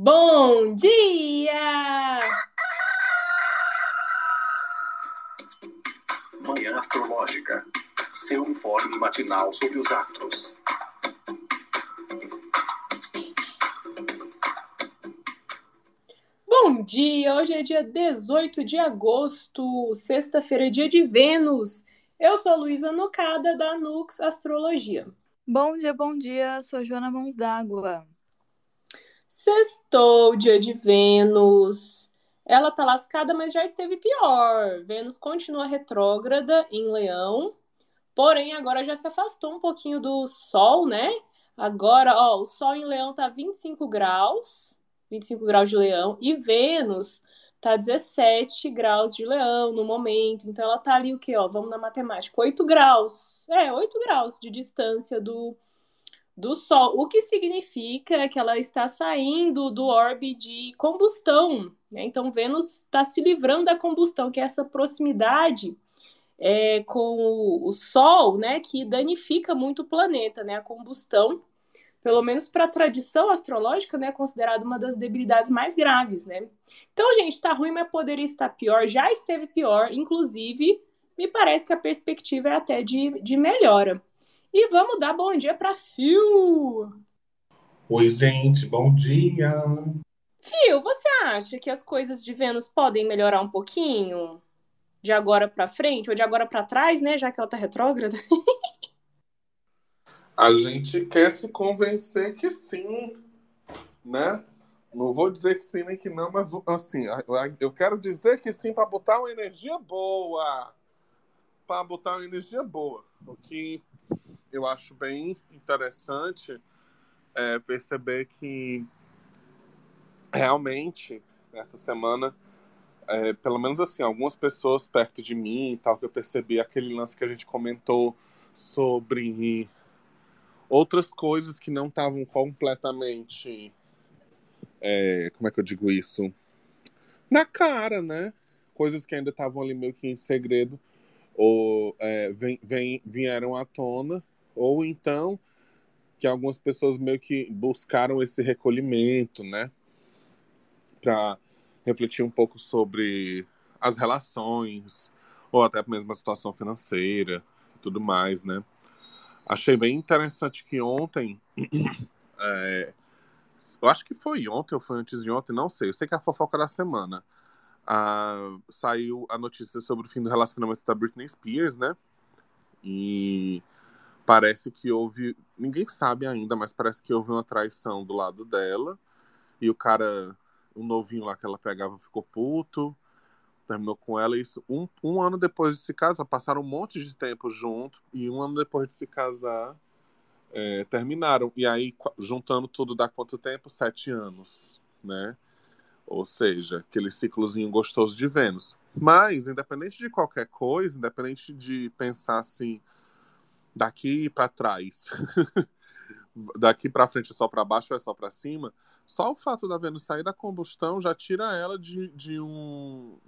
Bom dia! Manhã Astrológica. Seu informe matinal sobre os astros. Bom dia! Hoje é dia 18 de agosto, sexta-feira, dia de Vênus. Eu sou Luísa Nocada, da Nux Astrologia. Bom dia, bom dia. Sou Joana Mãos d'Água. Sextou, dia de Vênus. Ela tá lascada, mas já esteve pior. Vênus continua retrógrada em Leão, porém agora já se afastou um pouquinho do Sol, né? Agora, ó, o Sol em Leão tá 25 graus, 25 graus de Leão, e Vênus tá 17 graus de Leão no momento. Então ela tá ali o quê, ó? Vamos na matemática, 8 graus. É, 8 graus de distância do do Sol, o que significa que ela está saindo do orbe de combustão. Né? Então, Vênus está se livrando da combustão, que é essa proximidade é, com o, o, Sol, né, que danifica muito o planeta, né? A combustão, pelo menos para a tradição astrológica, né, é considerada uma das debilidades mais graves, né? Então, gente, está ruim, mas poderia estar pior. Já esteve pior, inclusive, me parece que a perspectiva é até de, de melhora. E vamos dar bom dia para Fio. Oi, gente, bom dia. Fio, você acha que as coisas de Vênus podem melhorar um pouquinho? De agora para frente ou de agora para trás, né, já que ela tá retrógrada? A gente quer se convencer que sim, né? Não vou dizer que sim nem que não, mas assim, eu quero dizer que sim para botar uma energia boa. Para botar uma energia boa. O que eu acho bem interessante é, perceber que realmente essa semana, é, pelo menos assim, algumas pessoas perto de mim e tal, que eu percebi aquele lance que a gente comentou sobre outras coisas que não estavam completamente. É, como é que eu digo isso? Na cara, né? Coisas que ainda estavam ali meio que em segredo, ou é, vem, vem, vieram à tona ou então que algumas pessoas meio que buscaram esse recolhimento, né, para refletir um pouco sobre as relações ou até mesmo a situação financeira e tudo mais, né. Achei bem interessante que ontem, é, eu acho que foi ontem ou foi antes de ontem, não sei. Eu sei que é a fofoca da semana. Ah, saiu a notícia sobre o fim do relacionamento da Britney Spears, né? E parece que houve. Ninguém sabe ainda, mas parece que houve uma traição do lado dela. E o cara, o novinho lá que ela pegava, ficou puto. Terminou com ela. Isso um, um ano depois de se casar. Passaram um monte de tempo junto. E um ano depois de se casar, é, terminaram. E aí, juntando tudo, dá quanto tempo? Sete anos, né? Ou seja, aquele ciclozinho gostoso de Vênus. Mas, independente de qualquer coisa, independente de pensar assim daqui para trás, daqui para frente é só para baixo ou é só para cima, só o fato da Vênus sair da combustão já tira ela de, de um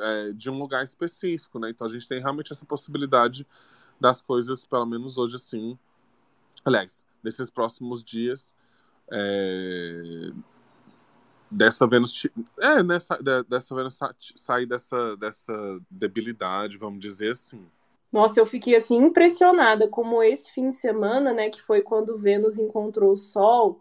é, de um lugar específico, né? Então a gente tem realmente essa possibilidade das coisas, pelo menos hoje assim. Aliás, nesses próximos dias, é, dessa Vênus é nessa dessa Vênus sair dessa dessa debilidade, vamos dizer assim. Nossa, eu fiquei assim impressionada como esse fim de semana, né, que foi quando Vênus encontrou o Sol,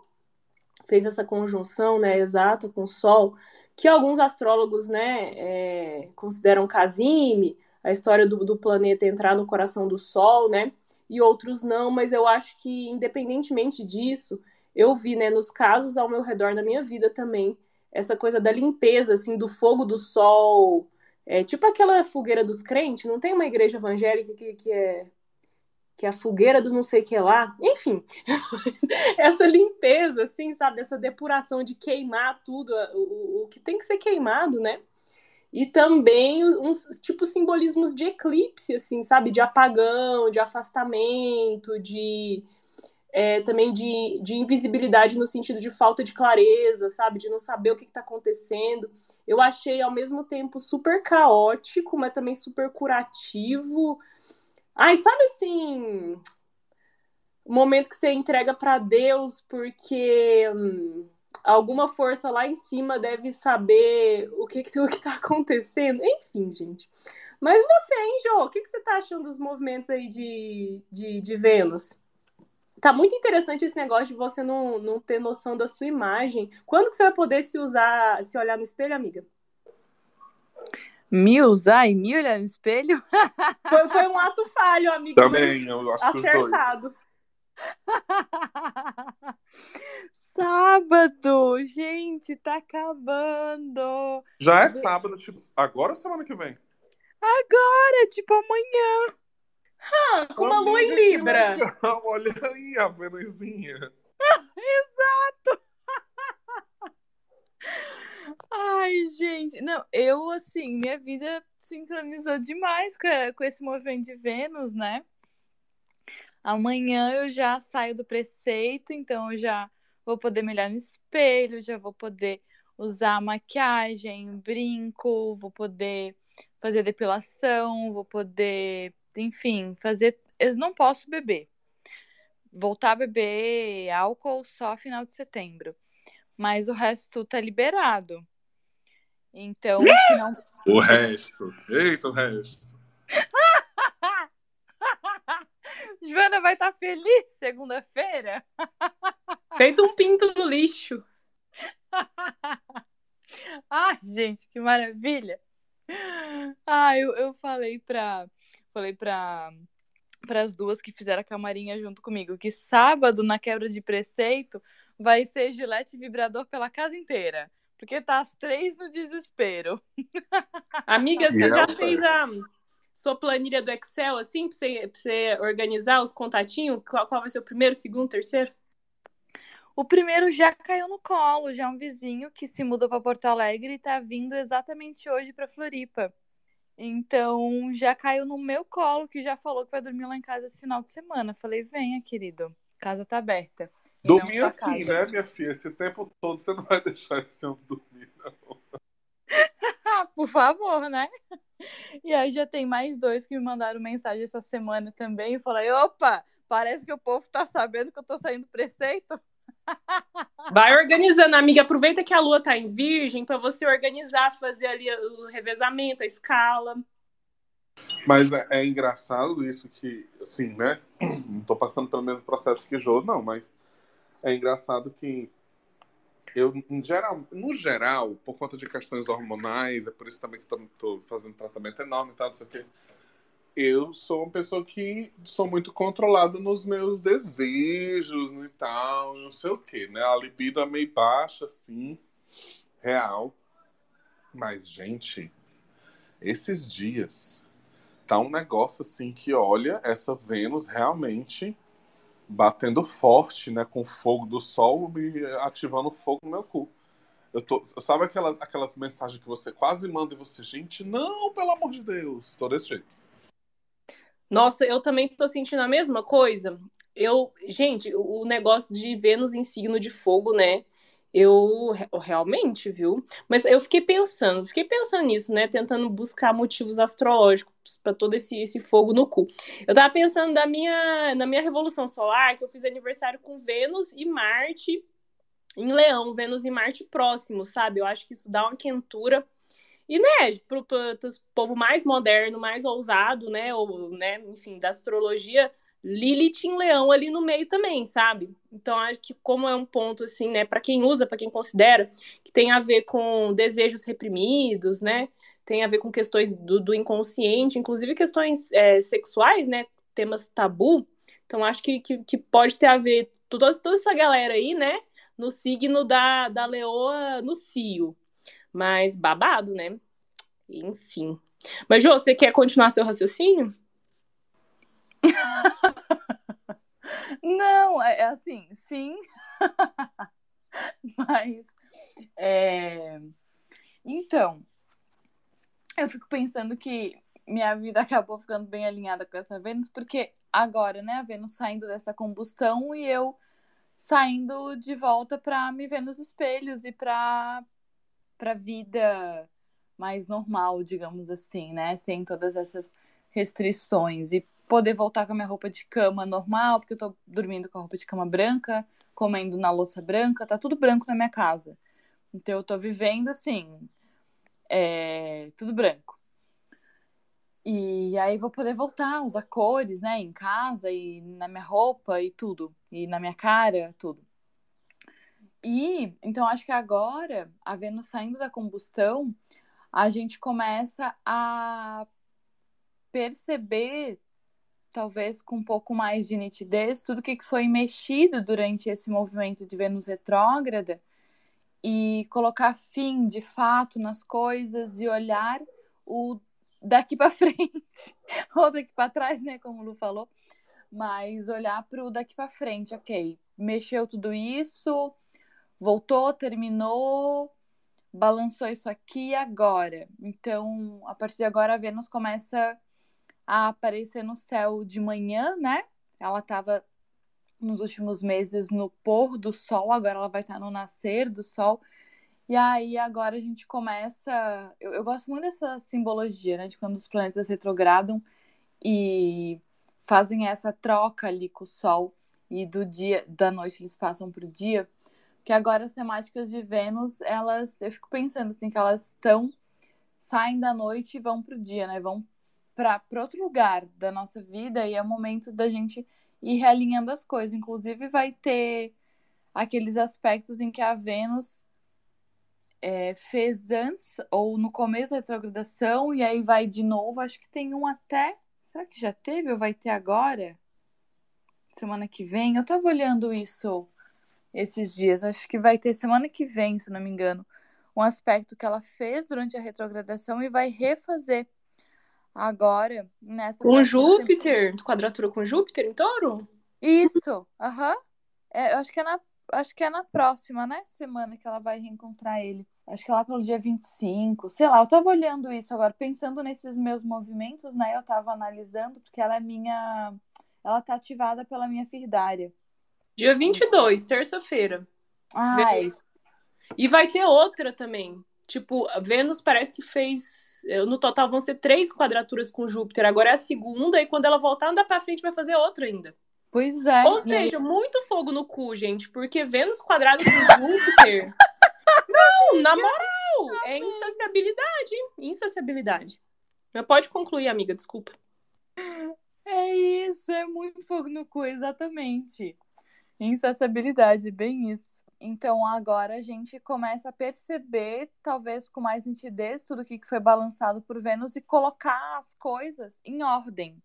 fez essa conjunção, né, exata com o Sol, que alguns astrólogos, né, é, consideram casime, a história do, do planeta entrar no coração do Sol, né, e outros não, mas eu acho que independentemente disso, eu vi, né, nos casos ao meu redor na minha vida também, essa coisa da limpeza, assim, do fogo do Sol, é tipo aquela fogueira dos crentes, não tem uma igreja evangélica que, que é que é a fogueira do não sei o que lá. Enfim, essa limpeza, assim, sabe? Essa depuração de queimar tudo, o, o que tem que ser queimado, né? E também uns, tipo, simbolismos de eclipse, assim, sabe? De apagão, de afastamento, de é, também de, de invisibilidade no sentido de falta de clareza, sabe? De não saber o que está acontecendo. Eu achei ao mesmo tempo super caótico, mas também super curativo. Ai, sabe assim. O momento que você entrega para Deus, porque. Hum, alguma força lá em cima deve saber o que que, o que tá acontecendo. Enfim, gente. Mas você, hein, Jô? O que, que você tá achando dos movimentos aí de, de, de Vênus? Tá muito interessante esse negócio de você não, não ter noção da sua imagem. Quando que você vai poder se usar, se olhar no espelho, amiga? Me usar e me olhar no espelho? Foi, foi um ato falho, amiga. Também, eu acho que os dois. Acertado. Sábado! Gente, tá acabando! Já é sábado, tipo, agora ou semana que vem? Agora, tipo amanhã. Ah, com uma lua em Libra. Olha aí a Venusinha. Exato! Ai, gente, não, eu assim, minha vida sincronizou demais com, com esse movimento de Vênus, né? Amanhã eu já saio do preceito, então eu já vou poder me olhar no espelho, já vou poder usar maquiagem, brinco, vou poder fazer depilação, vou poder, enfim, fazer. Eu não posso beber. Voltar a beber álcool só final de setembro. Mas o resto tá liberado. Então, não O resto. Eita, o resto. Joana vai estar feliz segunda-feira? Feito um pinto no lixo. Ai, gente, que maravilha! Ah, eu, eu falei pra. Falei pra. Para as duas que fizeram a camarinha junto comigo, que sábado, na quebra de preceito, vai ser gilete vibrador pela casa inteira. Porque tá as três no desespero. Amiga, você E já fez a sua planilha do Excel, assim, pra você, pra você organizar os contatinhos? Qual, qual vai ser o primeiro, segundo, terceiro? O primeiro já caiu no colo, já é um vizinho que se mudou para Porto Alegre e tá vindo exatamente hoje para Floripa. Então já caiu no meu colo, que já falou que vai dormir lá em casa esse final de semana. Falei, venha, querido, casa tá aberta. E Dormir assim, né, minha filha? Esse tempo todo você não vai deixar esse homem dormir, não. Por favor, né? E aí já tem mais dois que me mandaram mensagem essa semana também. Falei, opa, parece que o povo tá sabendo que eu tô saindo do preceito. Vai organizando, amiga. Aproveita que a lua tá em virgem pra você organizar, fazer ali o revezamento, a escala. Mas é, é engraçado isso que, assim, né? Não tô passando pelo mesmo processo que Jô, não, mas é engraçado que eu, em geral, no geral, por conta de questões hormonais, é por isso também que tô, tô fazendo tratamento enorme e tal, não sei o quê. Eu sou uma pessoa que sou muito controlado nos meus desejos e tal, não sei o quê, né? A libido é meio baixa, assim, real. Mas, gente, esses dias tá um negócio assim que, olha, essa Vênus realmente batendo forte, né, com o fogo do sol e ativando o fogo no meu cu. Eu tô, sabe aquelas, aquelas mensagens que você quase manda e você, gente, não, pelo amor de Deus, tô desse jeito. Nossa, eu também tô sentindo a mesma coisa. Eu, gente, o negócio de Vênus em signo de fogo, né? Eu re- realmente, viu? Mas eu fiquei pensando, fiquei pensando nisso, né? Tentando buscar motivos astrológicos para todo esse, esse fogo no cu. Eu tava pensando da minha, na minha revolução solar, que eu fiz aniversário com Vênus e Marte em Leão, Vênus e Marte próximos, sabe? Eu acho que isso dá uma quentura. E, né, pro, pro, pros povo mais moderno, mais ousado, né? Ou, né, enfim, da astrologia, Lilith em Leão ali no meio também, sabe? Então, acho que como é um ponto, assim, né, para quem usa, para quem considera, que tem a ver com desejos reprimidos, né? Tem a ver com questões do, do inconsciente, inclusive questões é, sexuais, né? Temas tabu. Então, acho que, que, que pode ter a ver toda, toda essa galera aí, né? No signo da, da leoa no cio. Mas babado, né? Enfim. Mas, Jô, você quer continuar seu raciocínio? Não, é é assim, sim. Mas, é... então, eu fico pensando que minha vida acabou ficando bem alinhada com essa Vênus, porque agora, né, a Vênus saindo dessa combustão e eu saindo de volta para me ver nos espelhos e para para vida mais normal, digamos assim, né, sem todas essas restrições. E poder voltar com a minha roupa de cama normal, porque eu tô dormindo com a roupa de cama branca, comendo na louça branca, tá tudo branco na minha casa. Então eu tô vivendo assim, é, tudo branco. E aí vou poder voltar usar cores, né, em casa e na minha roupa e tudo, e na minha cara, tudo. E então acho que agora, a Vênus saindo da combustão, a gente começa a perceber, talvez com um pouco mais de nitidez, tudo que foi mexido durante esse movimento de Vênus retrógrada e colocar fim de fato nas coisas e olhar o daqui para frente. Ou daqui para trás, né, como o Lu falou, mas olhar para o daqui para frente, ok, mexeu tudo isso, voltou, terminou, balançou isso aqui agora. Então, a partir de agora, a Vênus começa a aparecer no céu de manhã, né? Ela estava nos últimos meses no pôr do sol, agora ela vai estar no nascer do sol. E aí agora a gente começa. Eu, eu gosto muito dessa simbologia, né? De quando os planetas retrogradam e fazem essa troca ali com o Sol e do dia, da noite eles passam para o dia. Que agora as temáticas de Vênus, elas, eu fico pensando assim, que elas estão, saem da noite e vão para o dia, né? Vão para outro lugar da nossa vida e é o momento da gente ir realinhando as coisas. Inclusive, vai ter aqueles aspectos em que a Vênus é, fez antes ou no começo da retrogradação e aí vai de novo. Acho que tem um até. Será que já teve ou vai ter agora? Semana que vem? Eu tava olhando isso esses dias. Acho que vai ter semana que vem, se não me engano. Um aspecto que ela fez durante a retrogradação e vai refazer agora nessa. Com Júpiter? Quadratura com Júpiter em touro? Isso, aham. Uhum. É, eu acho que é na acho que é na próxima, né? Semana que ela vai reencontrar ele. Acho que é lá pelo dia 25. Sei lá, eu tava olhando isso agora, pensando nesses meus movimentos, né? Eu tava analisando, porque ela é minha. Ela tá ativada pela minha firdária. Dia 22, terça-feira. Ah, é isso. E vai ter outra também. Tipo, Vênus parece que fez. No total vão ser três quadraturas com Júpiter. Agora é a segunda, e quando ela voltar, andar pra frente, vai fazer outra ainda. Pois é. Ou seja, muito fogo no cu, gente, porque Vênus quadrado com Júpiter. Não, na moral, é insaciabilidade. Insaciabilidade. Mas pode concluir, amiga, desculpa. É isso, é muito fogo no cu, exatamente. Insaciabilidade, bem isso. Então agora a gente começa a perceber, talvez com mais nitidez, tudo o que foi balançado por Vênus e colocar as coisas em ordem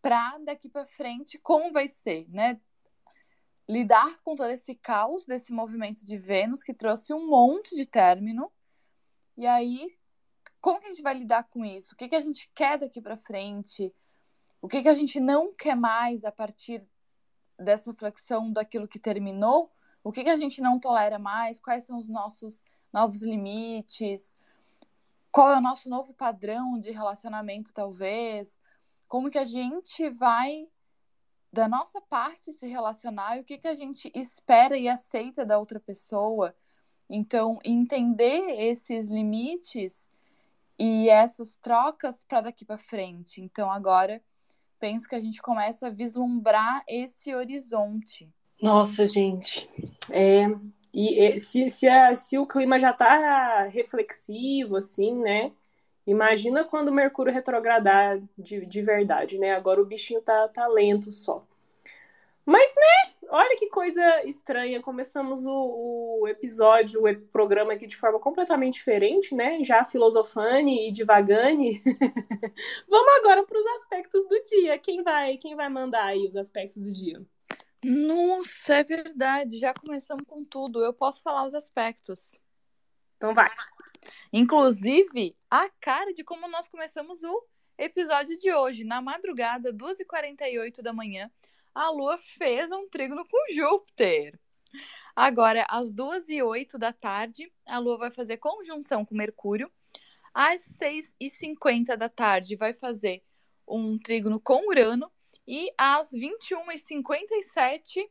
para daqui para frente como vai ser, né? Lidar com todo esse caos desse movimento de Vênus que trouxe um monte de término. E aí, como que a gente vai lidar com isso? O que, que a gente quer daqui para frente? O que, que a gente não quer mais a partir dessa flexão daquilo que terminou? O que, que a gente não tolera mais? Quais são os nossos novos limites? Qual é o nosso novo padrão de relacionamento, talvez? como que a gente vai da nossa parte se relacionar e o que que a gente espera e aceita da outra pessoa. Então, entender esses limites e essas trocas para daqui para frente. Então, agora penso que a gente começa a vislumbrar esse horizonte. Nossa, gente. É, e se, se, a, se o clima já está reflexivo, assim, né? Imagina quando o Mercúrio retrogradar de, de verdade, né? Agora o bichinho tá, tá lento só. Mas, né? Olha que coisa estranha. Começamos o, o episódio, o programa aqui de forma completamente diferente, né? Já filosofane e divagane. Vamos agora para os aspectos do dia. Quem vai, quem vai mandar aí os aspectos do dia? Nossa, é verdade. Já começamos com tudo. Eu posso falar os aspectos. Então vai. Inclusive, a cara de como nós começamos o episódio de hoje. Na madrugada, 2h48 da manhã, a Lua fez um trígono com Júpiter. Agora, às 2h08 da tarde, a Lua vai fazer conjunção com Mercúrio. Às 6h50 da tarde, vai fazer um trígono com Urano. E às 21h57,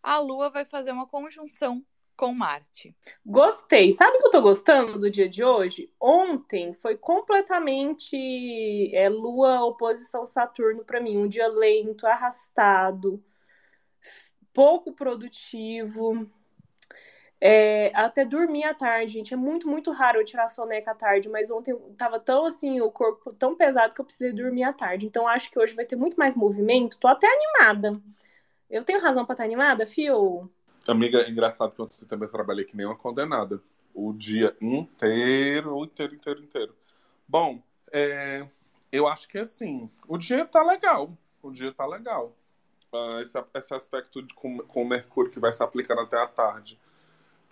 a Lua vai fazer uma conjunção com Marte. Gostei. Sabe o que eu tô gostando do dia de hoje? Ontem foi completamente é, Lua oposição Saturno para mim. Um dia lento, arrastado, pouco produtivo. É, até dormir à tarde, gente. É muito, muito raro eu tirar soneca à tarde, mas ontem tava tão assim, o corpo tão pesado que eu precisei dormir à tarde. Então acho que hoje vai ter muito mais movimento. Tô até animada. Eu tenho razão pra estar animada, Fio? Amiga, é engraçado que ontem também trabalhei que nem uma condenada. O dia inteiro, inteiro, inteiro, inteiro. Bom, é, eu acho que assim, o dia tá legal. O dia tá legal. Uh, esse, esse aspecto de, com, com o Mercúrio que vai se aplicando até a tarde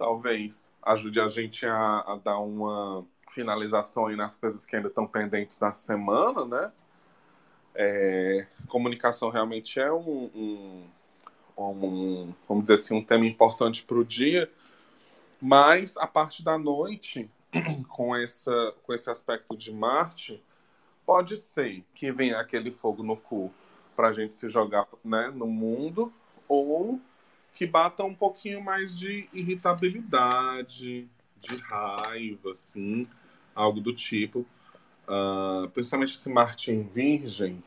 talvez ajude a gente a, a dar uma finalização aí nas coisas que ainda estão pendentes da semana, né? É, comunicação realmente é um, um, um, vamos dizer assim, um tema importante para o dia, mas a parte da noite, com, essa, com esse aspecto de Marte, pode ser que venha aquele fogo no cu para a gente se jogar né, no mundo, ou que bata um pouquinho mais de irritabilidade, de raiva, assim, algo do tipo. Uh, principalmente esse Martin Virgem,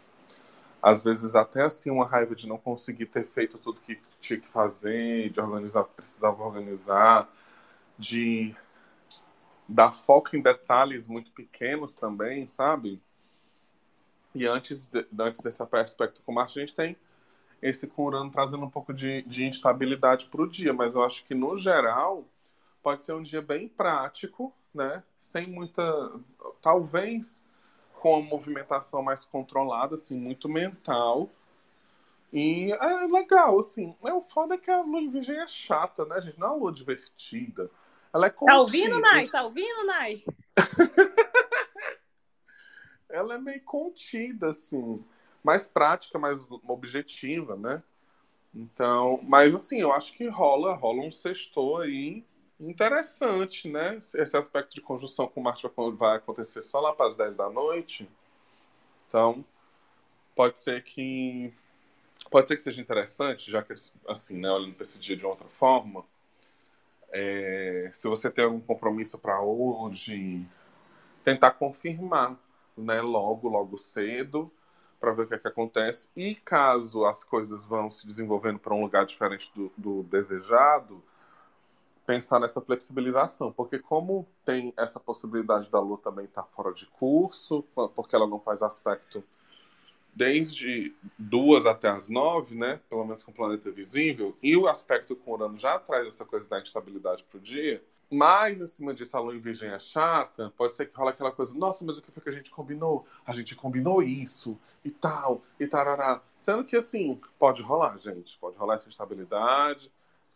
às vezes até assim uma raiva de não conseguir ter feito tudo que tinha que fazer, de organizar, precisava organizar, de dar foco em detalhes muito pequenos também, sabe? E antes, de, antes desse aspecto com Marte, a gente tem esse com Urano trazendo um pouco de, de instabilidade para o dia, mas eu acho que no geral pode ser um dia bem prático, né? Sem muita, talvez com a movimentação mais controlada, assim, muito mental. E é legal, assim. É o foda é que a lua em virgem é chata, né, gente? Não é uma lua divertida. Ela é contida. Tá ouvindo, Nai? Tá ouvindo, Nai? ela é meio contida, assim mais prática, mais objetiva, né? Então, mas assim, eu acho que rola, rola um sextor aí interessante, né? Esse aspecto de conjunção com Marte vai acontecer só lá para as 10 da noite. Então, pode ser que pode ser que seja interessante, já que assim, né, olhando para esse dia de outra forma, é, se você tem algum compromisso para hoje, tentar confirmar, né, logo, logo cedo, para ver o que, é que acontece. E caso as coisas vão se desenvolvendo para um lugar diferente do, do desejado, pensar nessa flexibilização, porque como tem essa possibilidade da Lua também estar tá fora de curso, porque ela não faz aspecto desde duas até as nove, né? Pelo menos com o planeta visível, e o aspecto com Urano já traz essa coisa da instabilidade para o dia. Mas, acima disso, a lua em virgem é chata, pode ser que rola aquela coisa, nossa, mas o que foi que a gente combinou? A gente combinou isso, e tal, e tarará. Sendo que, assim, pode rolar, gente. Pode rolar essa instabilidade,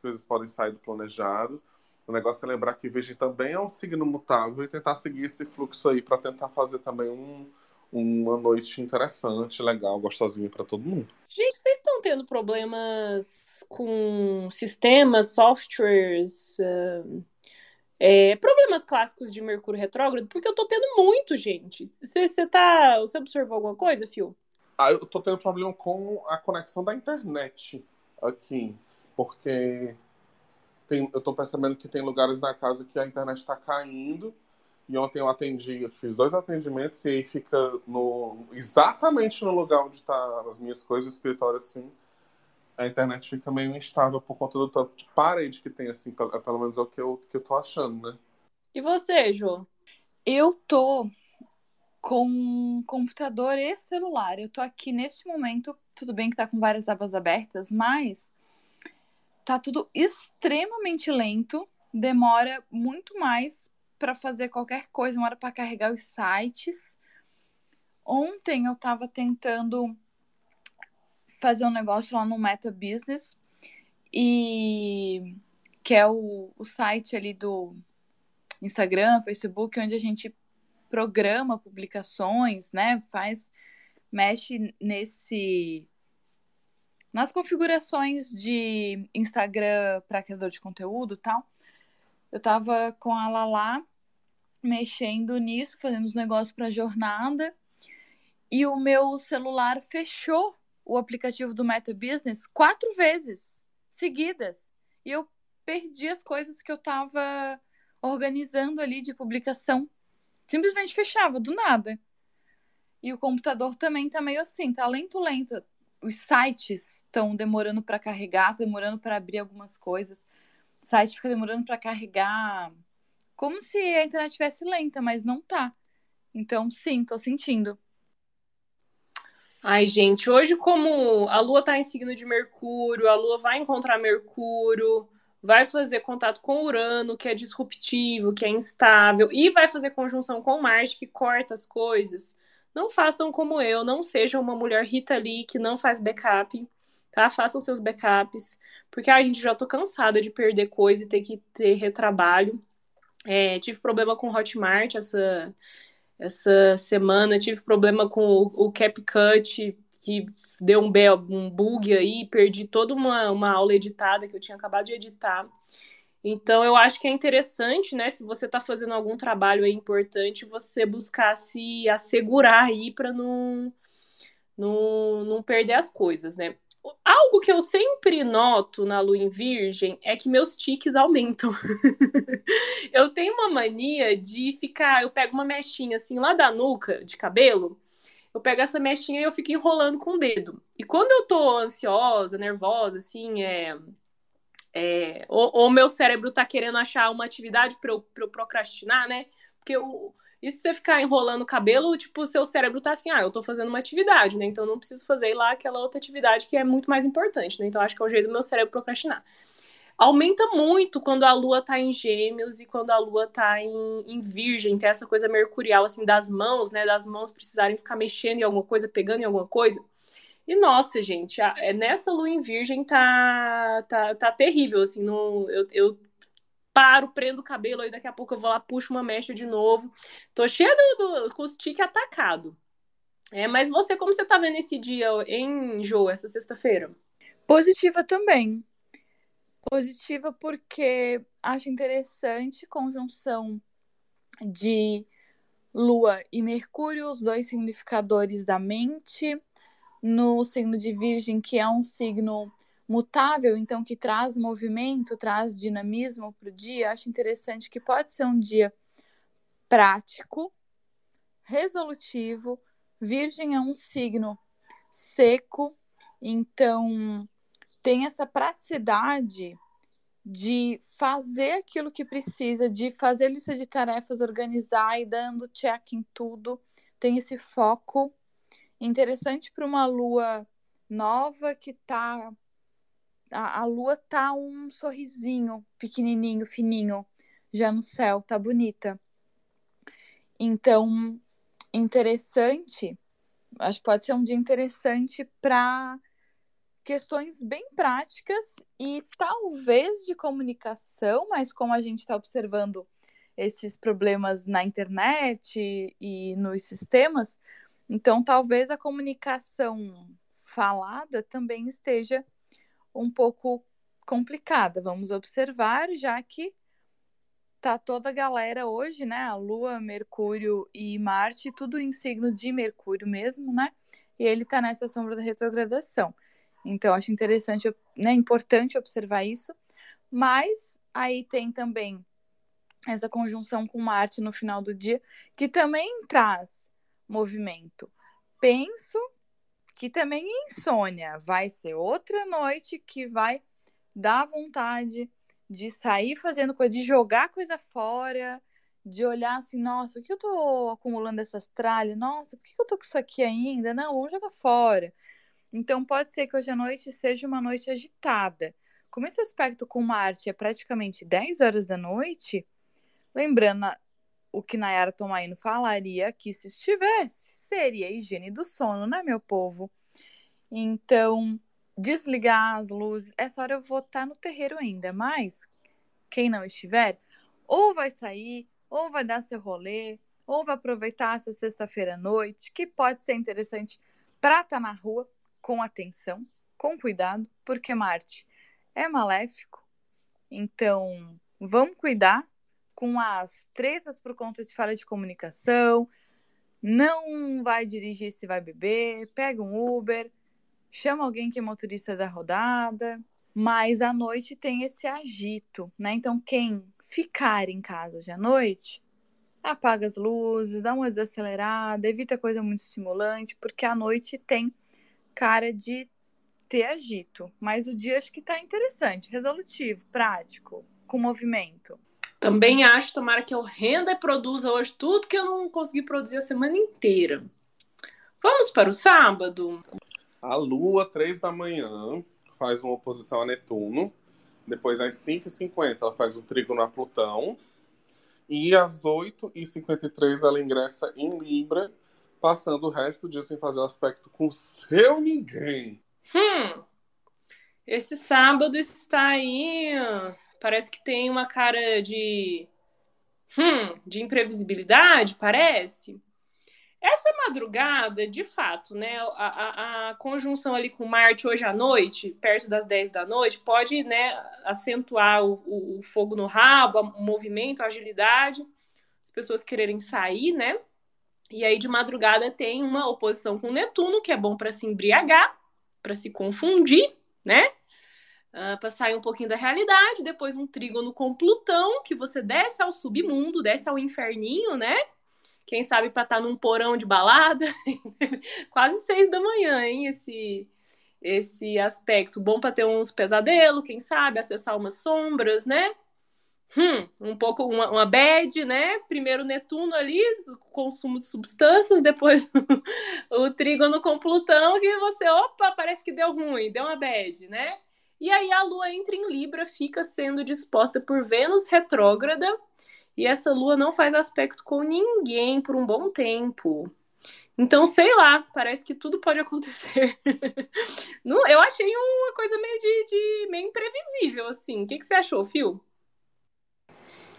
coisas podem sair do planejado. O negócio é lembrar que Virgem também é um signo mutável e tentar seguir esse fluxo aí para tentar fazer também um, uma noite interessante, legal, gostosinha para todo mundo. Gente, vocês estão tendo problemas com sistemas, softwares, uh, é, problemas clássicos de Mercúrio retrógrado, porque eu tô tendo muito, gente. Você tá. Você observou alguma coisa, Fio? Ah, eu tô tendo problema com a conexão da internet aqui. Porque tem, eu tô percebendo que tem lugares na casa que a internet tá caindo. E ontem eu atendi, eu fiz dois atendimentos e aí fica no, exatamente no lugar onde tá as minhas coisas, o escritório assim a internet fica meio instável por conta do tanto de parede que tem, assim, pelo, pelo menos é o que eu, que eu tô achando, né? E você, Jô? Eu tô com computador e celular. Eu tô aqui neste momento, tudo bem que tá com várias abas abertas, mas tá tudo extremamente lento, demora muito mais para fazer qualquer coisa, demora para carregar os sites. Ontem eu tava tentando fazer um negócio lá no Meta Business e que é o, o site ali do Instagram, Facebook, onde a gente programa publicações, né? Faz, mexe nesse nas configurações de Instagram para criador de conteúdo, tal. Eu tava com a Lala mexendo nisso, fazendo os negócios para jornada, e o meu celular fechou o aplicativo do Meta Business quatro vezes seguidas. E eu perdi as coisas que eu estava organizando ali de publicação. Simplesmente fechava, do nada. E o computador também tá meio assim, tá lento, lento. Os sites estão demorando para carregar, demorando para abrir algumas coisas. O site fica demorando para carregar, como se a internet estivesse lenta, mas não tá. Então, sim, tô sentindo. Ai, gente, hoje como a Lua tá em signo de Mercúrio, a Lua vai encontrar Mercúrio, vai fazer contato com Urano, que é disruptivo, que é instável, e vai fazer conjunção com Marte, que corta as coisas. Não façam como eu, não sejam uma mulher Rita Lee que não faz backup, tá? Façam seus backups, porque a gente já tô cansada de perder coisa e ter que ter retrabalho. É, tive problema com Hotmart essa, essa semana, tive problema com o, o CapCut, que deu um, um bug aí, perdi toda uma, uma aula editada que eu tinha acabado de editar. Então, eu acho que é interessante, né? Se você está fazendo algum trabalho é importante você buscar se assegurar aí para não, não, não perder as coisas, né? Algo que eu sempre noto na lua em virgem é que meus tiques aumentam. eu tenho uma mania de ficar, eu pego uma mechinha assim lá da nuca de cabelo, eu pego essa mechinha e eu fico enrolando com o dedo. E quando eu tô ansiosa, nervosa, assim, é é, ou, ou meu cérebro tá querendo achar uma atividade para eu, eu procrastinar, né? Porque o, e se você ficar enrolando o cabelo, tipo, seu cérebro tá assim, ah, eu tô fazendo uma atividade, né? Então eu não preciso fazer lá aquela outra atividade que é muito mais importante, né? Então acho que é o jeito do meu cérebro procrastinar. Aumenta muito quando a lua tá em gêmeos e quando a lua tá em, em virgem, tem essa coisa mercurial, assim, das mãos, né? Das mãos precisarem ficar mexendo em alguma coisa, pegando em alguma coisa. E nossa, gente, a, é, nessa lua em virgem tá, tá, tá terrível, assim, no, eu, eu paro, prendo o cabelo, aí daqui a pouco eu vou lá, puxo uma mecha de novo. Tô cheia do, do com os tique atacado. É, mas você, como você tá vendo esse dia em Jô, essa sexta-feira? Positiva também. Positiva porque acho interessante conjunção de Lua e Mercúrio, os dois significadores da mente, no signo de Virgem, que é um signo mutável, então que traz movimento, traz dinamismo para o dia, acho interessante que pode ser um dia prático, resolutivo. Virgem é um signo seco, então tem essa praticidade de fazer aquilo que precisa, de fazer lista de tarefas, organizar e dando check em tudo. Tem esse foco Interessante para uma lua nova que tá. A, a lua tá um sorrisinho pequenininho, fininho, já no céu, tá bonita. Então, interessante, acho que pode ser um dia interessante para questões bem práticas e talvez de comunicação, mas como a gente está observando esses problemas na internet e nos sistemas, então, talvez a comunicação falada também esteja um pouco complicada. Vamos observar, já que tá toda a galera hoje, né? A Lua, Mercúrio e Marte, tudo em signo de Mercúrio mesmo, né? E ele tá nessa sombra da retrogradação. Então, acho interessante, né? Importante observar isso. Mas aí tem também essa conjunção com Marte no final do dia, que também traz movimento. Penso que também insônia vai ser outra noite que vai dar vontade de sair fazendo coisa, de jogar coisa fora, de olhar assim, nossa, o que eu tô acumulando essas tralhas? Nossa, por que eu tô com isso aqui ainda? Não, vamos jogar fora. Então pode ser que hoje à noite seja uma noite agitada. Como esse aspecto com Marte é praticamente 10 horas da noite, lembrando o que Nayara Tomaino falaria que se estivesse, seria higiene do sono, né, meu povo? Então, desligar as luzes. Essa hora eu vou estar no terreiro ainda, mas quem não estiver, ou vai sair, ou vai dar seu rolê, ou vai aproveitar essa sexta-feira à noite, que pode ser interessante para estar tá na rua com atenção, com cuidado, porque Marte é maléfico. Então, vamos cuidar com as tretas por conta de falha de comunicação, não vai dirigir se vai beber, pega um Uber, chama alguém que é motorista da rodada, Mas à noite tem esse agito, né? Então, quem ficar em casa hoje à noite, apaga as luzes, dá uma desacelerada, evita coisa muito estimulante, porque à noite tem cara de ter agito. Mas o dia acho que tá interessante, resolutivo, prático, com movimento. Também acho, tomara que eu renda e produza hoje tudo que eu não consegui produzir a semana inteira. Vamos para o sábado? A Lua, três da manhã, faz uma oposição a Netuno. Depois, às 5h50, ela faz o trígono a Plutão. E às 8h53, ela ingressa em Libra, passando o resto do dia sem fazer o aspecto com seu ninguém. Hum, esse sábado está aí. Parece que tem uma cara de. Hum, de imprevisibilidade, parece. Essa madrugada, de fato, né, a, a, a, conjunção ali com Marte hoje à noite, perto das 10 da noite, pode né, acentuar o, o, o fogo no rabo, o movimento, a agilidade, as pessoas quererem sair, né? E aí de madrugada tem uma oposição com Netuno, que é bom para se embriagar, para se confundir, né? Uh, ah, para sair um pouquinho da realidade, depois um trígono com Plutão, que você desce ao submundo, desce ao inferninho, né? Quem sabe para estar tá num porão de balada, quase seis da manhã, hein? Esse esse aspecto bom para ter uns pesadelos, quem sabe acessar umas sombras, né? Hum, um pouco uma, uma bad, né? Primeiro Netuno ali, consumo de substâncias, depois o trígono com Plutão, que você, opa, parece que deu ruim, deu uma bad, né? E aí a Lua entra em Libra, fica sendo disposta por Vênus retrógrada e essa lua não faz aspecto com ninguém por um bom tempo. Então, sei lá, parece que tudo pode acontecer. não, eu achei uma coisa meio de, de meio imprevisível, assim. O que, que você achou, Phil?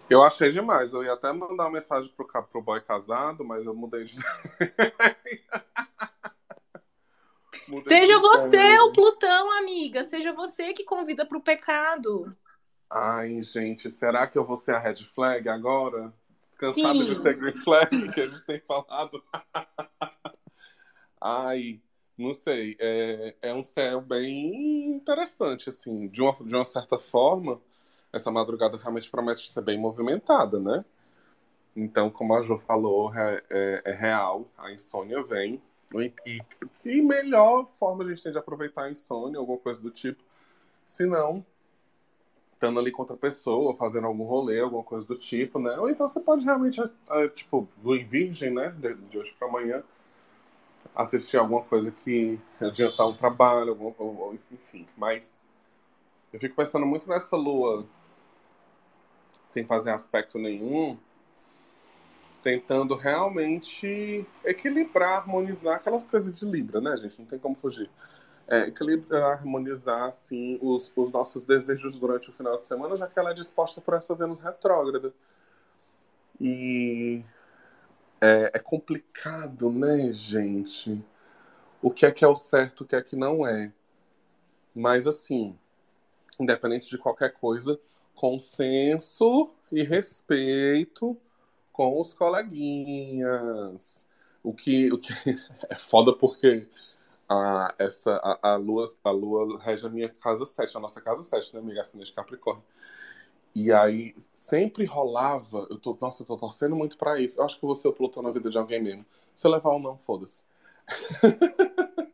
Eu achei demais. Eu ia até mandar uma mensagem pro, pro boy casado, mas eu mudei de. mudei Seja você o Plutão, amiga. Seja você que convida pro pecado. Ai, gente, será que eu vou ser a red flag agora? Cansado Sim. de ser green flag que a gente tem falado. Ai, não sei. É, é um céu bem interessante, assim. De uma, de uma certa forma, essa madrugada realmente promete ser bem movimentada, né? Então, como a Jo falou, é, é, é real. A insônia vem. E que melhor forma a gente tem de aproveitar a insônia, alguma coisa do tipo. Se não, estando ali com outra pessoa, fazendo algum rolê, alguma coisa do tipo, né? Ou então você pode realmente, é, tipo, em virgem, né? De, hoje para amanhã, assistir alguma coisa que adiantar um trabalho, algum, enfim. Mas eu fico pensando muito nessa lua sem fazer aspecto nenhum, tentando realmente equilibrar, harmonizar aquelas coisas de Libra, né, gente? Não tem como fugir é, equilibrar, harmonizar assim, os, os nossos desejos durante o final de semana, já que ela é disposta por essa Vênus retrógrada. E é, é, complicado, né, gente? O que é que é o certo, o que é que não é. Mas, assim, independente de qualquer coisa, consenso e respeito com os coleguinhas. O que, o que é foda porque a, essa, a, a, lua, a lua rege a minha casa 7, a nossa casa 7, né, amiga? Ascendente Capricórnio. E aí sempre rolava, eu tô, nossa, eu tô torcendo muito para isso. Eu acho que você é o Plutão na vida de alguém mesmo. Se eu levar ou não, foda-se.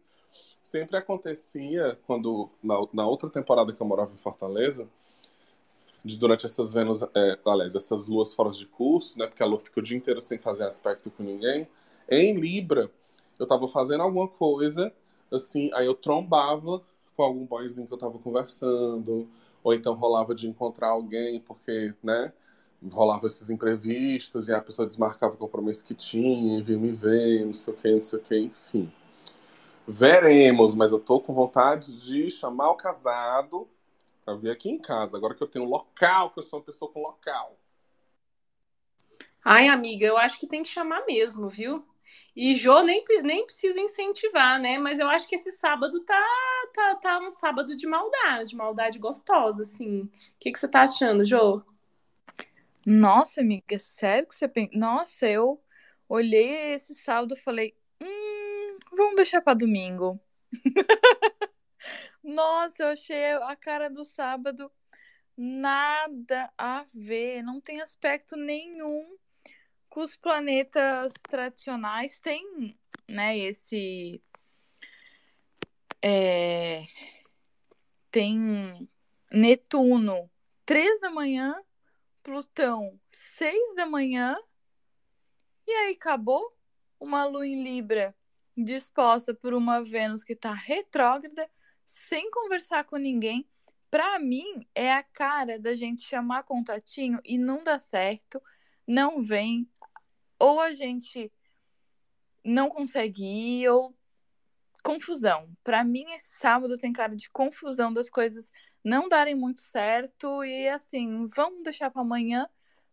sempre acontecia quando, na, na, outra temporada que eu morava em Fortaleza, de, durante essas Vênus, é, aliás, essas luas fora de curso, né? Porque a lua fica o dia inteiro sem fazer aspecto com ninguém. Em Libra, eu tava fazendo alguma coisa assim, aí eu trombava com algum boyzinho que eu tava conversando, ou então rolava de encontrar alguém, porque, né, rolava esses imprevistos, e a pessoa desmarcava o compromisso que tinha, vinha me ver, não sei o que, não sei o que, enfim. Veremos, mas eu tô com vontade de chamar o casado para vir aqui em casa, agora que eu tenho local, que eu sou uma pessoa com local. Ai, amiga, eu acho que tem que chamar mesmo, viu? E Jô nem, nem preciso incentivar, né? Mas eu acho que esse sábado tá, tá, tá um sábado de maldade, maldade gostosa, assim. O que, que você tá achando, Jô? Nossa, amiga, sério que você pensa? Nossa, eu olhei esse sábado e falei, hum, vamos deixar para domingo. Nossa, eu achei a cara do sábado nada a ver, não tem aspecto nenhum com os planetas tradicionais. Tem, né, esse. É, tem Netuno, três da manhã, Plutão, seis da manhã, e aí acabou uma lua em Libra disposta por uma Vênus que está retrógrada, sem conversar com ninguém. Para mim, é a cara da gente chamar contatinho e não dá certo, não vem, ou a gente não consegue ir, ou confusão. Para mim, esse sábado tem cara de confusão das coisas não darem muito certo e assim, vamos deixar para amanhã.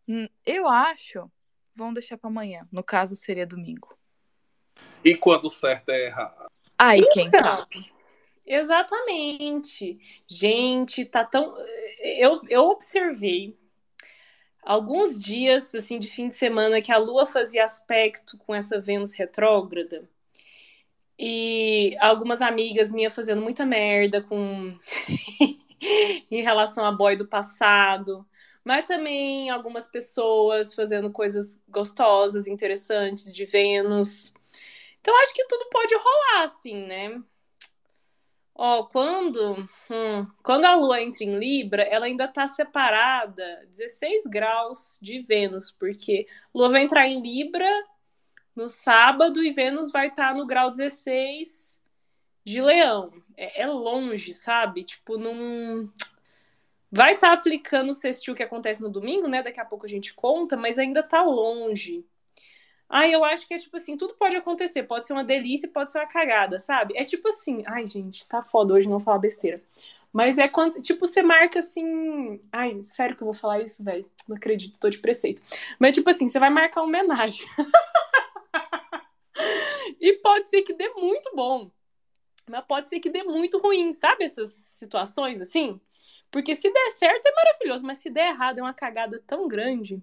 Hum, eu acho, vamos deixar para amanhã. No caso, seria domingo. E quando certo é errado? Aí, quem sabe? Exatamente. Gente, tá tão. Eu, eu observei alguns dias assim de fim de semana que a Lua fazia aspecto com essa Vênus retrógrada. E algumas amigas minhas fazendo muita merda com em relação a boy do passado, mas também algumas pessoas fazendo coisas gostosas, interessantes de Vênus. Então acho que tudo pode rolar, assim, né? Ó, quando, hum, quando a Lua entra em Libra, ela ainda está separada 16 graus de Vênus, porque Lua vai entrar em Libra no sábado e Vênus vai estar tá no grau 16 de Leão. É, é longe, sabe? Tipo, não. Vai estar tá aplicando o sextil que acontece no domingo, né? Daqui a pouco a gente conta, mas ainda tá longe. Ah, eu acho que é tipo assim, tudo pode acontecer. Pode ser uma delícia, pode ser uma cagada, sabe? É tipo assim, ai, gente, tá foda hoje não falar besteira. Mas é quando, tipo, você marca assim. Ai, sério que eu vou falar isso, velho? Não acredito, tô de preceito. Mas, tipo assim, você vai marcar uma homenagem. e pode ser que dê muito bom. Mas pode ser que dê muito ruim, sabe? Essas situações assim. Porque se der certo é maravilhoso, mas se der errado é uma cagada tão grande.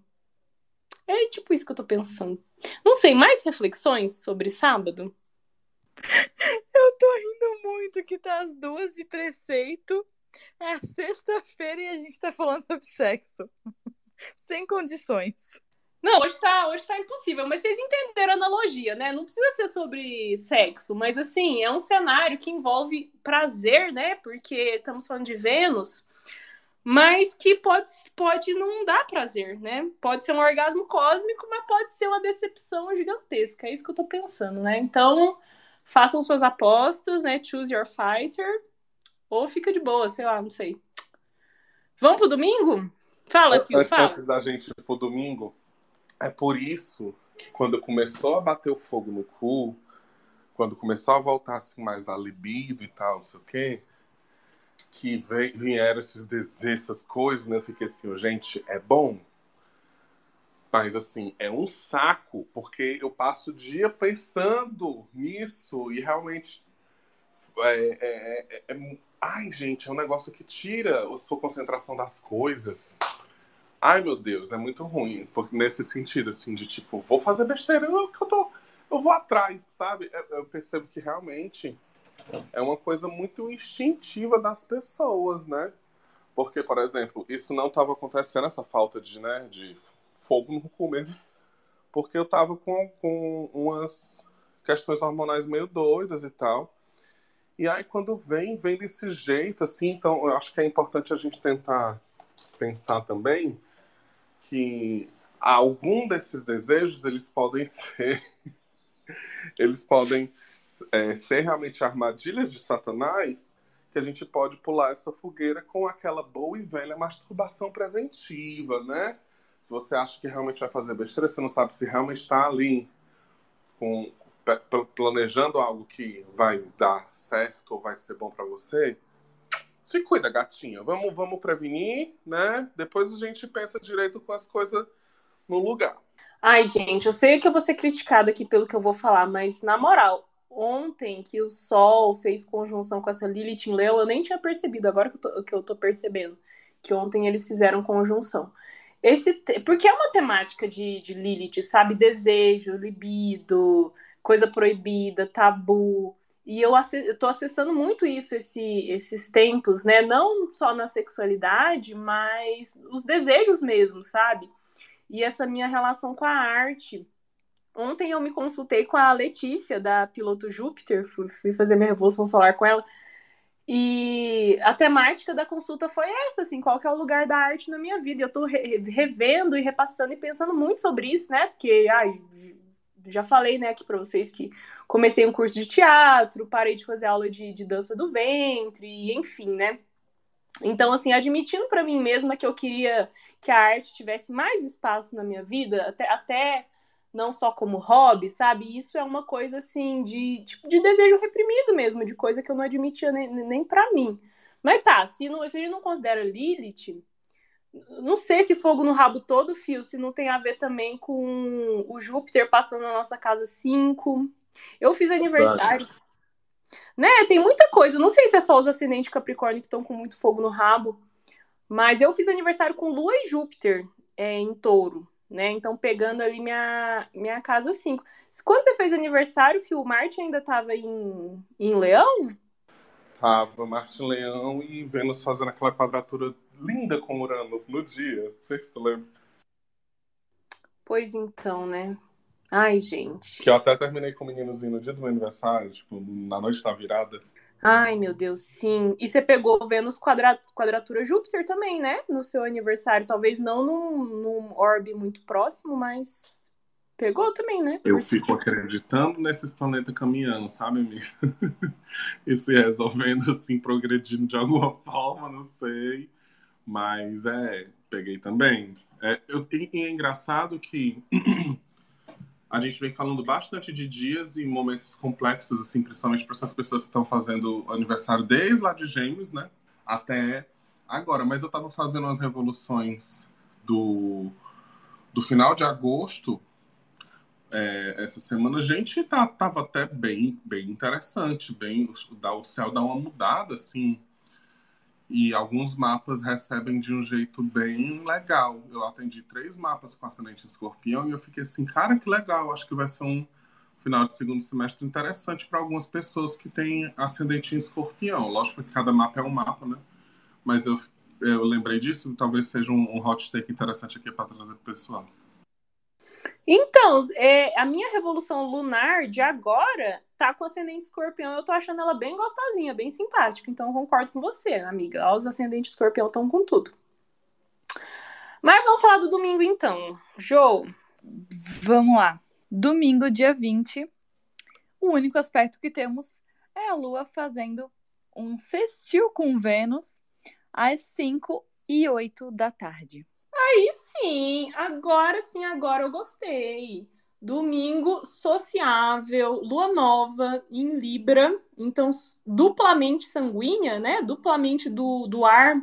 É tipo isso que eu tô pensando. Não sei, mais reflexões sobre sábado? Eu tô rindo muito que tá as duas de preceito. É sexta-feira e a gente tá falando sobre sexo. Sem condições. Não, hoje tá, hoje tá impossível, mas vocês entenderam a analogia, né? Não precisa ser sobre sexo, mas assim, é um cenário que envolve prazer, né? Porque estamos falando de Vênus, mas que pode, pode não dar prazer, né? Pode ser um orgasmo cósmico, mas pode ser uma decepção gigantesca. É isso que eu tô pensando, né? Então, façam suas apostas, né? Choose your fighter. Ou fica de boa, sei lá, não sei. Vamos pro domingo? Fala, Fio, fala. Antes da gente ir pro domingo, é por isso que quando começou a bater o fogo no cu, quando começou a voltar assim mais a libido e tal, não sei o quê, que vieram esses desejos, essas coisas, né? Eu fiquei assim, gente, é bom. Mas assim, é um saco, porque eu passo o dia pensando nisso e realmente. É, é, é, é ai, gente, é um negócio que tira a sua concentração das coisas. Ai, meu Deus, é muito ruim. Porque nesse sentido, assim, de tipo, vou fazer besteira, eu, eu, tô, eu vou atrás, sabe? Eu, eu percebo que realmente é uma coisa muito instintiva das pessoas, né? Porque, por exemplo, isso não estava acontecendo, essa falta de, né, de fogo no cu mesmo, porque eu tava com, com umas questões hormonais meio doidas e tal. E aí, quando vem, vem desse jeito, assim, então eu acho que é importante a gente tentar pensar também que algum desses desejos eles podem ser eles podem é, ser realmente armadilhas de Satanás que a gente pode pular essa fogueira com aquela boa e velha masturbação preventiva, né? Se você acha que realmente vai fazer besteira, você não sabe se realmente está ali com, planejando algo que vai dar certo ou vai ser bom para você, se cuida, gatinha. Vamos, vamos prevenir, né? Depois a gente pensa direito com as coisas no lugar. Ai, gente, eu sei que eu vou ser criticada aqui pelo que eu vou falar, mas na moral, ontem que o Sol fez conjunção com essa Lilith em Leão, eu nem tinha percebido, agora que eu tô, que eu tô percebendo, que ontem eles fizeram conjunção. Esse, porque é uma temática de, de Lilith, sabe? Desejo, libido, coisa proibida, tabu. E eu estou acessando muito isso esse, esses tempos, né? Não só na sexualidade, mas os desejos mesmo, sabe? E essa minha relação com a arte. Ontem eu me consultei com a Letícia, da Piloto Júpiter, fui, fazer minha revolução solar com ela. E a temática da consulta foi essa, assim, qual que é o lugar da arte na minha vida. Eu estou revendo e repassando e pensando muito sobre isso, né? Porque, ai, já falei, né, aqui para vocês que comecei um curso de teatro, parei de fazer aula de, de dança do ventre, enfim, né? Então, assim, admitindo para mim mesma que eu queria que a arte tivesse mais espaço na minha vida, até, até não só como hobby, sabe? Isso é uma coisa, assim, de, tipo, de desejo reprimido mesmo, de coisa que eu não admitia nem, nem para mim. Mas tá, se, não, se a gente não considera Lilith, não sei se fogo no rabo todo, fio, se não tem a ver também com o Júpiter passando na nossa casa 5. Eu fiz aniversário. Né? Tem muita coisa. Não sei se é só os ascendentes Capricórnio que estão com muito fogo no rabo. Mas eu fiz aniversário com Lua e Júpiter é, em touro. Né? Então, pegando ali minha, minha casa 5. Quando você fez aniversário, Fio, Marte ainda estava em, em Leão? Tava Marte em Leão e Vênus fazendo aquela quadratura linda com Urano no dia. Não sei se tu lembra. Pois então, né? Ai, gente. Que eu até terminei com o meninozinho no dia do meu aniversário, tipo, na noite da virada. Ai, meu Deus, sim. E você pegou Vênus quadra... quadratura Júpiter também, né? No seu aniversário. Talvez não num, num orbe muito próximo, mas pegou também, né? Eu fico acreditando nesses planetas caminhando, sabe, amigo? e se resolvendo, assim, progredindo de alguma forma, não sei. Mas é, peguei também. É, eu, e é engraçado que a gente vem falando bastante de dias e momentos complexos, assim, principalmente para essas pessoas que estão fazendo aniversário desde lá de Gêmeos, né? Até agora. Mas eu estava fazendo as revoluções do, do final de agosto. É, essa semana, gente tá, tava até bem, bem interessante, bem, o céu dá uma mudada, assim, e alguns mapas recebem de um jeito bem legal. Eu atendi três mapas com ascendente escorpião e eu fiquei assim, cara, que legal, acho que vai ser um final de segundo semestre interessante para algumas pessoas que têm ascendente em escorpião. Lógico que cada mapa é um mapa, né? Mas eu, eu lembrei disso, talvez seja um, um hot take interessante aqui para trazer para o pessoal. Então, é, a minha revolução lunar de agora tá com ascendente escorpião. Eu tô achando ela bem gostosinha, bem simpática. Então, concordo com você, amiga. Os ascendentes escorpião estão com tudo. Mas vamos falar do domingo, então. Jô. Vamos lá. Domingo, dia 20. O único aspecto que temos é a Lua fazendo um sextil com Vênus às 5 e 8 da tarde. Aí sim, agora sim, agora eu gostei. Domingo sociável, lua nova em Libra, então duplamente sanguínea, né? Duplamente do, do ar.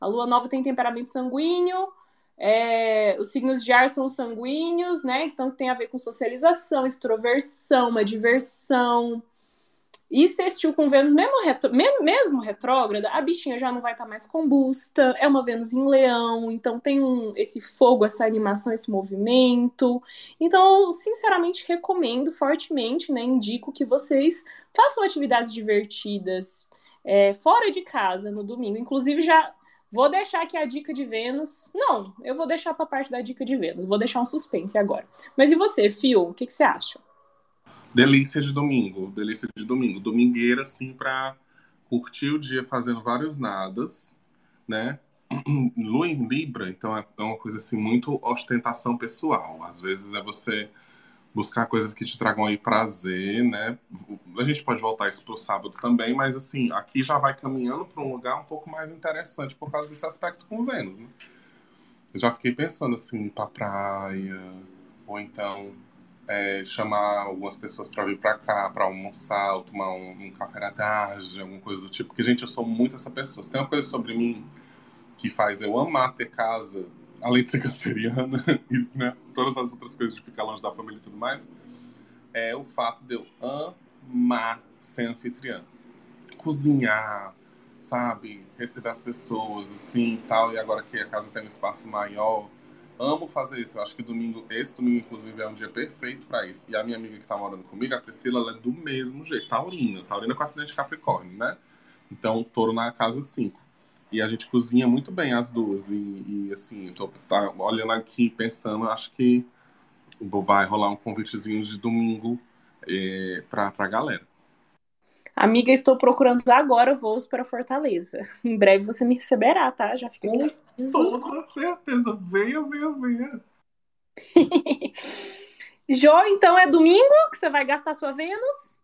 A lua nova tem temperamento sanguíneo, é, os signos de ar são sanguíneos, né? Então tem a ver com socialização, extroversão, uma diversão. E sextil com Vênus, mesmo, retro, mesmo retrógrada, a bichinha já não vai estar tá mais combusta, é uma Vênus em leão, então tem um, esse fogo, essa animação, esse movimento. Então, eu sinceramente recomendo fortemente, né? Indico que vocês façam atividades divertidas é, fora de casa no domingo. Inclusive, já vou deixar aqui a dica de Vênus. Não, eu vou deixar para parte da dica de Vênus, vou deixar um suspense agora. Mas e você, Fio, o que, que você acha? Delícia de domingo, delícia de domingo. Domingueira, assim, para curtir o dia fazendo vários nadas, né? Lua em Libra, então é, é uma coisa assim, muito ostentação pessoal. Às vezes é você buscar coisas que te tragam aí prazer, né? A gente pode voltar isso pro sábado também, mas assim, aqui já vai caminhando para um lugar um pouco mais interessante por causa desse aspecto com Vênus, né? Eu já fiquei pensando assim, pra praia, ou então é, chamar algumas pessoas para vir para cá, para almoçar, ou tomar um, um, café da tarde, alguma coisa do tipo. Porque, gente, eu sou muito essa pessoa. Se tem uma coisa sobre mim que faz eu amar ter casa, além de ser canceriana e né, todas as outras coisas de ficar longe da família e tudo mais, é o fato de eu amar ser anfitriã. Cozinhar, sabe? Receber as pessoas, assim, tal. E agora que a casa tem um espaço maior, amo fazer isso. Eu acho que domingo, esse domingo, inclusive, é um dia perfeito para isso. E a minha amiga que tá morando comigo, a Priscila, ela é do mesmo jeito, taurina. Taurina com acidente de Capricórnio, né? Então, touro na casa 5. E a gente cozinha muito bem as duas. E, e assim, tô tá, olhando aqui, pensando, acho que vai rolar um convitezinho de domingo é, pra, pra galera. Amiga, estou procurando agora voos para Fortaleza. Em breve você me receberá, tá? Já fica Com toda certeza. Venha, venha, venha. Jô, então é domingo que você vai gastar sua Vênus?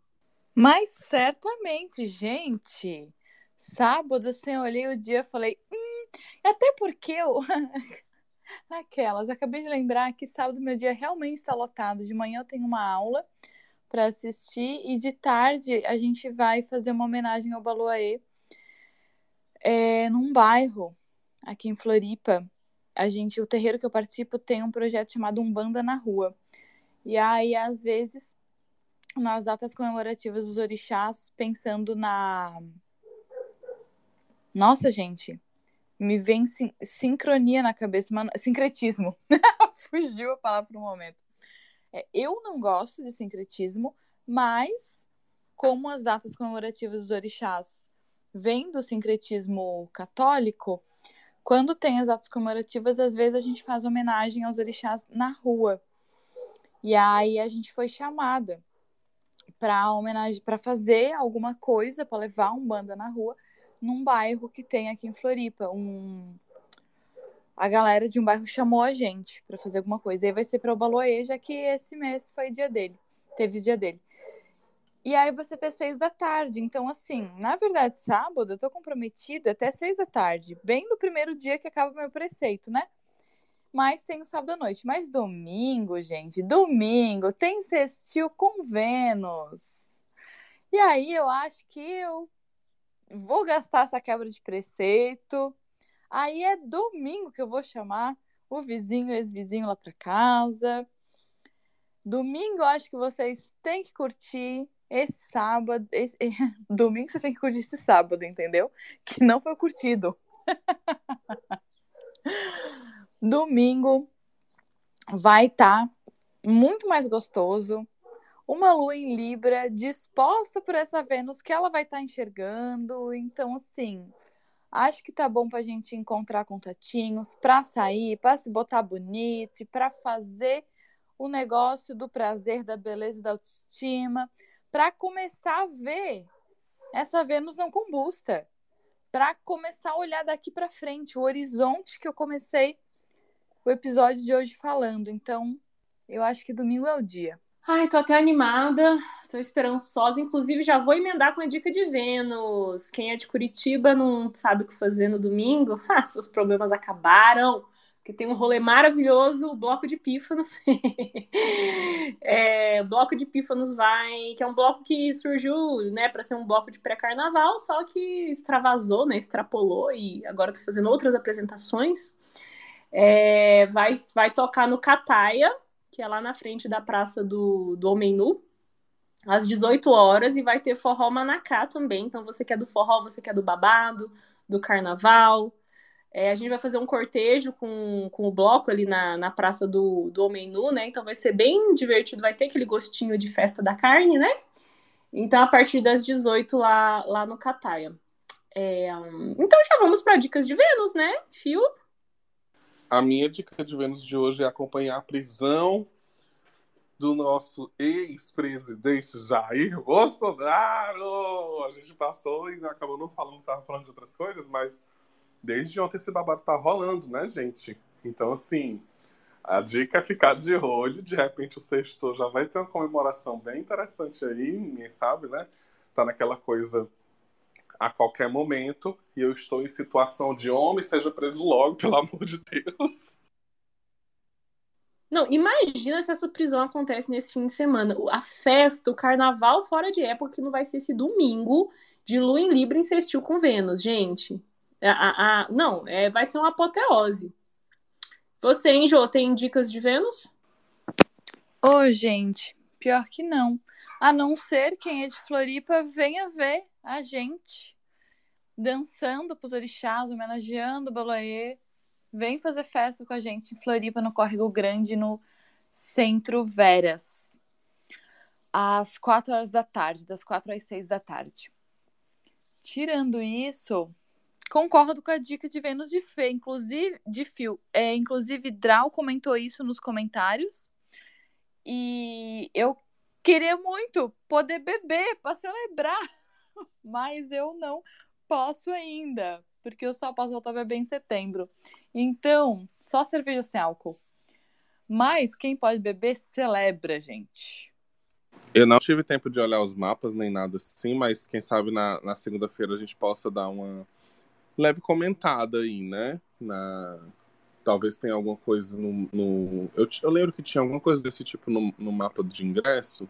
Mas certamente, gente. Sábado, assim, eu olhei o dia e falei, hum, até porque eu. Aquelas, acabei de lembrar que sábado meu dia realmente está lotado. De manhã eu tenho uma aula para assistir e de tarde a gente vai fazer uma homenagem ao Baluaê é, num bairro aqui em Floripa. A gente, o terreiro que eu participo tem um projeto chamado Umbanda na Rua. E aí, às vezes, nas datas comemorativas dos orixás, pensando na. Nossa, gente, me vem sin sincronia na cabeça, mano, sincretismo. Fugiu a palavra por um momento. É, eu não gosto de sincretismo, mas como as datas comemorativas dos orixás vêm do sincretismo católico, quando tem as datas comemorativas, às vezes a gente faz homenagem aos orixás na rua. E aí a gente foi chamada para homenagem, para fazer alguma coisa, para levar um banda na rua num bairro que tem aqui em Floripa, um a galera de um bairro chamou a gente para fazer alguma coisa. E aí vai ser para o Baloê, já que esse mês foi dia dele, teve dia dele. E aí você até seis da tarde. Então, assim, na verdade, sábado eu tô comprometida até seis da tarde, bem no primeiro dia que acaba meu preceito, né? Mas tem o sábado à noite. Mas domingo, gente, domingo tem sextil com Vênus. E aí eu acho que eu vou gastar essa quebra de preceito. Aí é domingo que eu vou chamar o vizinho, ex-vizinho lá para casa. Domingo eu acho que vocês têm que curtir esse sábado. Esse... domingo vocês têm que curtir esse sábado, entendeu? Que não foi curtido. domingo vai estar tá muito mais gostoso uma lua em Libra disposta por essa Vênus que ela vai estar tá enxergando. Então, assim, acho que tá bom pra gente encontrar contatinhos, pra sair, pra se botar bonito, pra fazer o negócio do prazer, da beleza da autoestima, pra começar a ver essa Vênus não combusta, pra começar a olhar daqui para frente, o horizonte que eu comecei o episódio de hoje falando. Então, eu acho que domingo é o dia. Ai, tô até animada, tô esperançosa. Inclusive, já vou emendar com a dica de Vênus. Quem é de Curitiba não sabe o que fazer no domingo? Ah, seus problemas acabaram. Porque tem um rolê maravilhoso, o Bloco de Pífanos. é, o Bloco de Pífanos vai. Que é um bloco que surgiu, né, para ser um bloco de pré-carnaval, só que extravasou, né, extrapolou e agora tô fazendo outras apresentações. É, vai, vai tocar no Cataia, que é lá na frente da Praça do, do Homem Nu, às 18 horas, e vai ter forró Manacá também. Então, você quer é do forró, você quer é do babado, do carnaval. É, a gente vai fazer um cortejo com, com o bloco ali na, na Praça do, do Homem Nu, né? Então vai ser bem divertido, vai ter aquele gostinho de festa da carne, né? Então, a partir das 18 lá, lá no Cataia. É, então já vamos para dicas de Vênus, né, Fio? A minha dica de Vênus de hoje é acompanhar a prisão do nosso ex-presidente Jair Bolsonaro. A gente passou e acabou não falando, tava falando de outras coisas, mas desde ontem esse babado tá rolando, né, gente? Então, assim, a dica é ficar de olho. De repente, o sexto já vai ter uma comemoração bem interessante aí, ninguém sabe, né? Tá naquela coisa a qualquer momento e eu estou em situação de homem, seja preso logo, pelo amor de Deus. Não, imagina se essa prisão acontece nesse fim de semana. A festa, o carnaval fora de época, que não vai ser esse domingo de Lua em Libra insistiu com Vênus, gente. A, a, a, não, é, vai ser uma apoteose. Você, hein, Jô, tem dicas de Vênus? Ô, oh, gente, pior que não. A não ser quem é de Floripa venha ver a gente dançando pros orixás, homenageando o Balaê vem fazer festa com a gente em Floripa, no Córrego Grande, no Centro Veras. Às 4 horas da tarde, das 4 às 6 da tarde. Tirando isso, concordo com a dica de Vênus de Fê, inclusive de fio. É, inclusive, Drau comentou isso nos comentários. E eu queria muito poder beber para celebrar, mas eu não posso ainda, porque eu só posso voltar a beber em setembro. Então, só cerveja sem álcool. Mas quem pode beber, celebra, gente. Eu não tive tempo de olhar os mapas nem nada assim, mas quem sabe na, na segunda-feira a gente possa dar uma leve comentada aí, né? Na, talvez tenha alguma coisa no. no... Eu, eu, lembro que tinha alguma coisa desse tipo no, no, mapa de ingresso.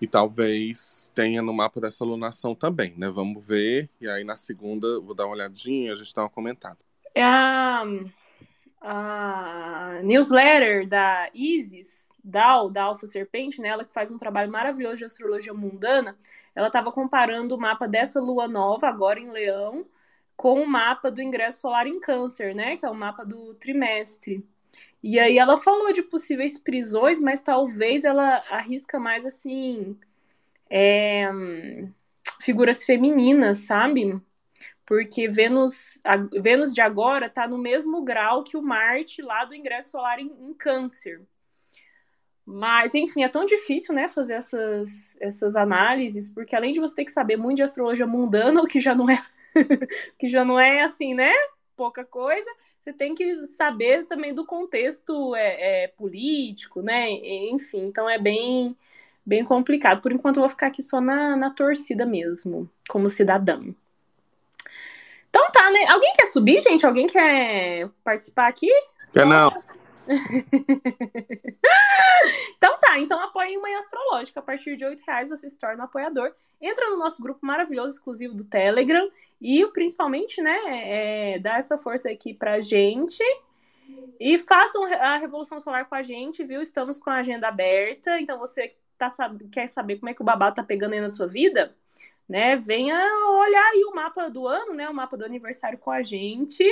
E talvez tenha no mapa dessa alunação também, né? Vamos ver. E aí na segunda vou dar uma olhadinha, a gente dá uma comentada. É a, a newsletter da Isis, Dal, da Alfa Serpente, né? Ela que faz um trabalho maravilhoso de astrologia mundana. Ela estava comparando o mapa dessa lua nova, agora em Leão, com o mapa do ingresso solar em Câncer, né? Que é o mapa do trimestre. E aí ela falou de possíveis prisões, mas talvez ela arrisca mais assim é, figuras femininas, sabe? Porque Vênus, a, Vênus de agora está no mesmo grau que o Marte lá do ingresso solar em, em Câncer. Mas, enfim, é tão difícil, né, fazer essas, essas análises, porque além de você ter que saber muito de astrologia mundana, o que já não é, que já não é assim, né, pouca coisa, você tem que saber também do contexto é, é, político, né, enfim, então é bem, bem complicado. Por enquanto eu vou ficar aqui só na, na torcida mesmo, como cidadão. Então tá, né? Alguém quer subir, gente? Alguém quer participar aqui? Quer não. então tá, então apoiem Manhã Astrológica. A partir de oito reais você se torna um apoiador. Entra no nosso grupo maravilhoso, exclusivo do Telegram. E principalmente, né, é, dá essa força aqui pra gente. E façam a Revolução Solar com a gente, viu? Estamos com a agenda aberta. Então você tá, quer saber como é que o babá tá pegando aí na sua vida? Né? Venha olhar aí o mapa do ano, né? O mapa do aniversário com a gente.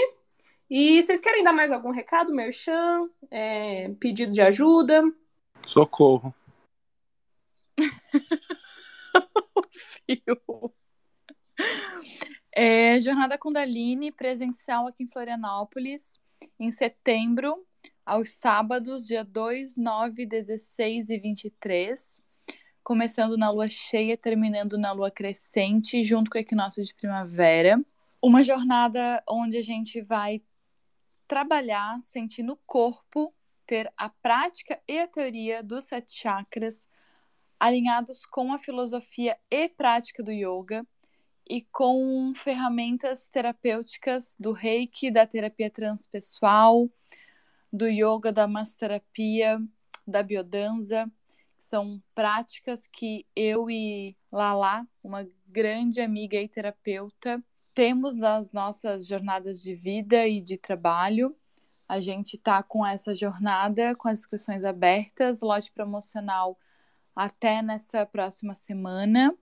E vocês querem dar mais algum recado, Merchan? É, pedido de ajuda? Socorro. é, Jornada Kundalini presencial aqui em Florianópolis, em setembro, aos sábados, dia 2, 9, 16 e 23. Começando na lua cheia, terminando na lua crescente, junto com o equinócio de primavera. Uma jornada onde a gente vai trabalhar, sentir no corpo, ter a prática e a teoria dos sete chakras alinhados com a filosofia e prática do yoga e com ferramentas terapêuticas do reiki, da terapia transpessoal, do yoga, da massoterapia, da biodança. São práticas que eu e Lala, uma grande amiga e terapeuta, temos nas nossas jornadas de vida e de trabalho. A gente está com essa jornada, com as inscrições abertas, lote promocional até nessa próxima semana.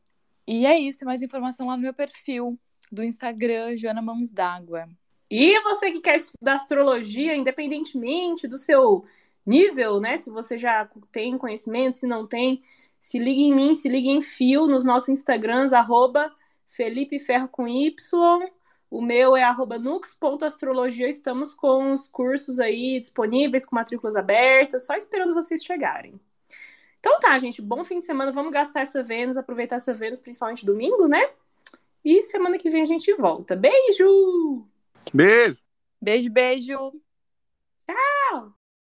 E é isso, mais informação lá no meu perfil do Instagram, Joana Mãos d'Água. E você que quer estudar astrologia, independentemente do seu nível, né? Se você já tem conhecimento, se não tem, se liga em mim, se liga em fio nos nossos Instagrams, arroba Felipe Ferro com Y. O meu é arroba nux.astrologia. Estamos com os cursos aí disponíveis, com matrículas abertas, só esperando vocês chegarem. Então tá, gente, bom fim de semana. Vamos gastar essa Vênus, aproveitar essa Vênus, principalmente domingo, né? E semana que vem a gente volta. Beijo! Beijo! Beijo, beijo! Tchau!